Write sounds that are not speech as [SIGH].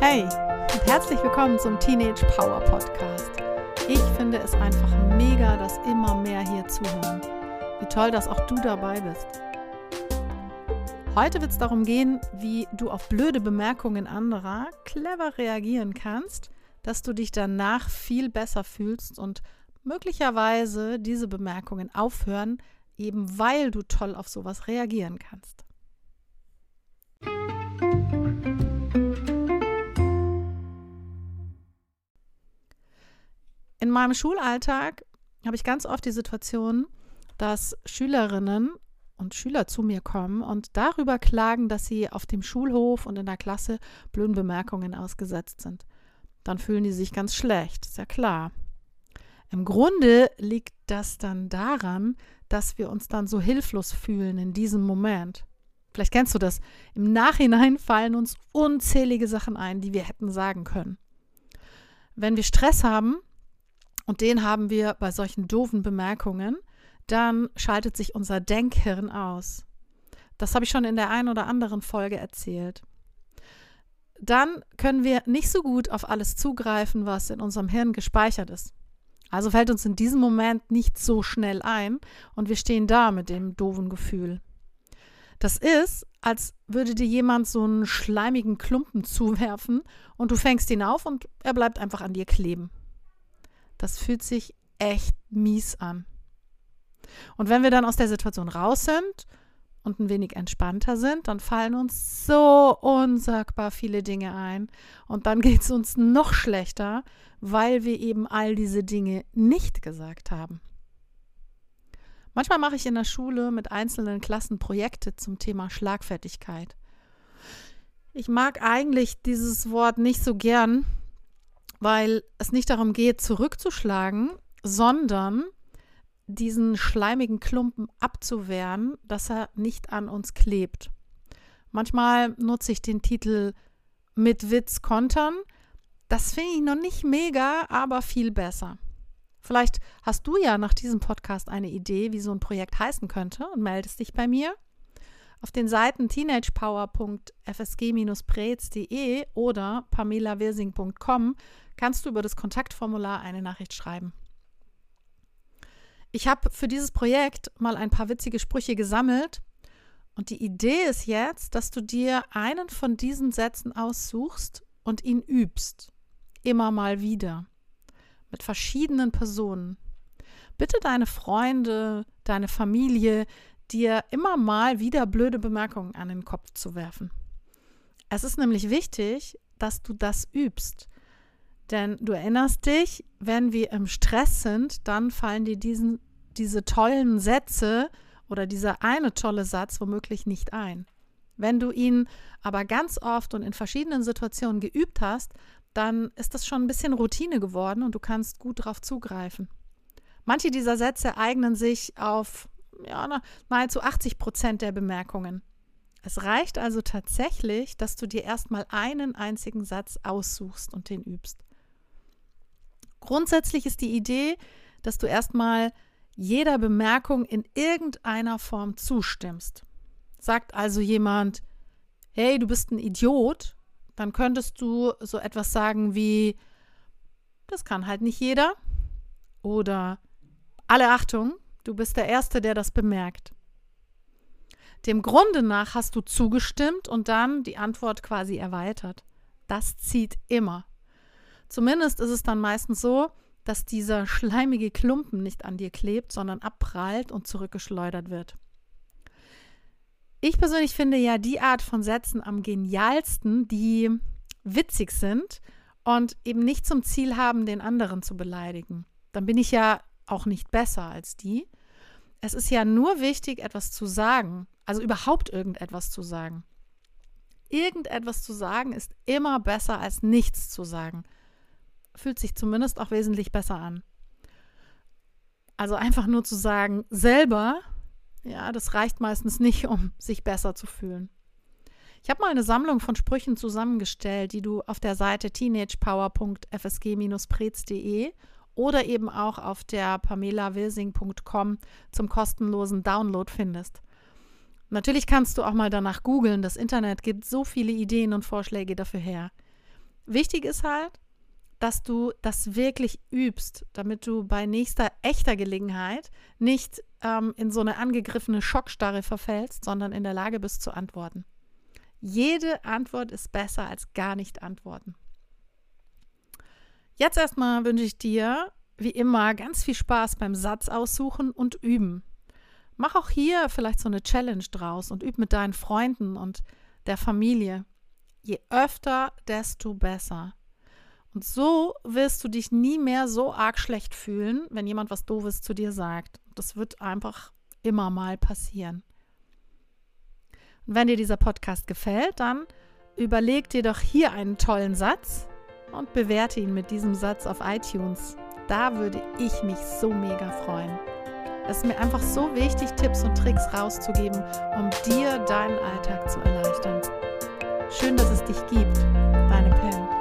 Hey und herzlich willkommen zum Teenage Power Podcast. Ich finde es einfach mega, dass immer mehr hier zuhören. Wie toll, dass auch du dabei bist. Heute wird es darum gehen, wie du auf blöde Bemerkungen anderer clever reagieren kannst, dass du dich danach viel besser fühlst und möglicherweise diese Bemerkungen aufhören, eben weil du toll auf sowas reagieren kannst. In meinem Schulalltag habe ich ganz oft die Situation, dass Schülerinnen und Schüler zu mir kommen und darüber klagen, dass sie auf dem Schulhof und in der Klasse blöden Bemerkungen ausgesetzt sind. Dann fühlen die sich ganz schlecht, ist ja klar. Im Grunde liegt das dann daran, dass wir uns dann so hilflos fühlen in diesem Moment. Vielleicht kennst du das. Im Nachhinein fallen uns unzählige Sachen ein, die wir hätten sagen können. Wenn wir Stress haben, und den haben wir bei solchen doofen Bemerkungen, dann schaltet sich unser Denkhirn aus. Das habe ich schon in der einen oder anderen Folge erzählt. Dann können wir nicht so gut auf alles zugreifen, was in unserem Hirn gespeichert ist. Also fällt uns in diesem Moment nicht so schnell ein und wir stehen da mit dem doofen Gefühl. Das ist, als würde dir jemand so einen schleimigen Klumpen [LAUGHS] zuwerfen und du fängst ihn auf und er bleibt einfach an dir kleben. Das fühlt sich echt mies an. Und wenn wir dann aus der Situation raus sind und ein wenig entspannter sind, dann fallen uns so unsagbar viele Dinge ein. Und dann geht es uns noch schlechter, weil wir eben all diese Dinge nicht gesagt haben. Manchmal mache ich in der Schule mit einzelnen Klassen Projekte zum Thema Schlagfertigkeit. Ich mag eigentlich dieses Wort nicht so gern, weil es nicht darum geht, zurückzuschlagen, sondern diesen schleimigen Klumpen abzuwehren, dass er nicht an uns klebt. Manchmal nutze ich den Titel mit Witz kontern. Das finde ich noch nicht mega, aber viel besser. Vielleicht hast du ja nach diesem Podcast eine Idee, wie so ein Projekt heißen könnte und meldest dich bei mir. Auf den Seiten teenagepower.fsg-prez.de oder pamelawirsing.com kannst du über das Kontaktformular eine Nachricht schreiben. Ich habe für dieses Projekt mal ein paar witzige Sprüche gesammelt und die Idee ist jetzt, dass du dir einen von diesen Sätzen aussuchst und ihn übst. Immer mal wieder. Mit verschiedenen Personen. Bitte deine Freunde, deine Familie, dir immer mal wieder blöde Bemerkungen an den Kopf zu werfen. Es ist nämlich wichtig, dass du das übst. Denn du erinnerst dich, wenn wir im Stress sind, dann fallen dir diesen, diese tollen Sätze oder dieser eine tolle Satz womöglich nicht ein. Wenn du ihn aber ganz oft und in verschiedenen Situationen geübt hast, dann ist das schon ein bisschen Routine geworden und du kannst gut darauf zugreifen. Manche dieser Sätze eignen sich auf ja, nahezu 80 Prozent der Bemerkungen. Es reicht also tatsächlich, dass du dir erstmal einen einzigen Satz aussuchst und den übst. Grundsätzlich ist die Idee, dass du erstmal jeder Bemerkung in irgendeiner Form zustimmst. Sagt also jemand, hey, du bist ein Idiot, dann könntest du so etwas sagen wie, das kann halt nicht jeder. Oder alle Achtung, du bist der Erste, der das bemerkt. Dem Grunde nach hast du zugestimmt und dann die Antwort quasi erweitert. Das zieht immer. Zumindest ist es dann meistens so, dass dieser schleimige Klumpen nicht an dir klebt, sondern abprallt und zurückgeschleudert wird. Ich persönlich finde ja die Art von Sätzen am genialsten, die witzig sind und eben nicht zum Ziel haben, den anderen zu beleidigen. Dann bin ich ja auch nicht besser als die. Es ist ja nur wichtig, etwas zu sagen, also überhaupt irgendetwas zu sagen. Irgendetwas zu sagen ist immer besser als nichts zu sagen fühlt sich zumindest auch wesentlich besser an. Also einfach nur zu sagen, selber, ja, das reicht meistens nicht, um sich besser zu fühlen. Ich habe mal eine Sammlung von Sprüchen zusammengestellt, die du auf der Seite teenagepower.fsg-prez.de oder eben auch auf der pamelawilsing.com zum kostenlosen Download findest. Natürlich kannst du auch mal danach googeln. Das Internet gibt so viele Ideen und Vorschläge dafür her. Wichtig ist halt, dass du das wirklich übst, damit du bei nächster echter Gelegenheit nicht ähm, in so eine angegriffene Schockstarre verfällst, sondern in der Lage bist zu antworten. Jede Antwort ist besser als gar nicht antworten. Jetzt erstmal wünsche ich dir, wie immer, ganz viel Spaß beim Satz aussuchen und üben. Mach auch hier vielleicht so eine Challenge draus und üb mit deinen Freunden und der Familie. Je öfter, desto besser. Und so wirst du dich nie mehr so arg schlecht fühlen, wenn jemand was Doofes zu dir sagt. Das wird einfach immer mal passieren. Und wenn dir dieser Podcast gefällt, dann überleg dir doch hier einen tollen Satz und bewerte ihn mit diesem Satz auf iTunes. Da würde ich mich so mega freuen. Es ist mir einfach so wichtig, Tipps und Tricks rauszugeben, um dir deinen Alltag zu erleichtern. Schön, dass es dich gibt. Deine Pam.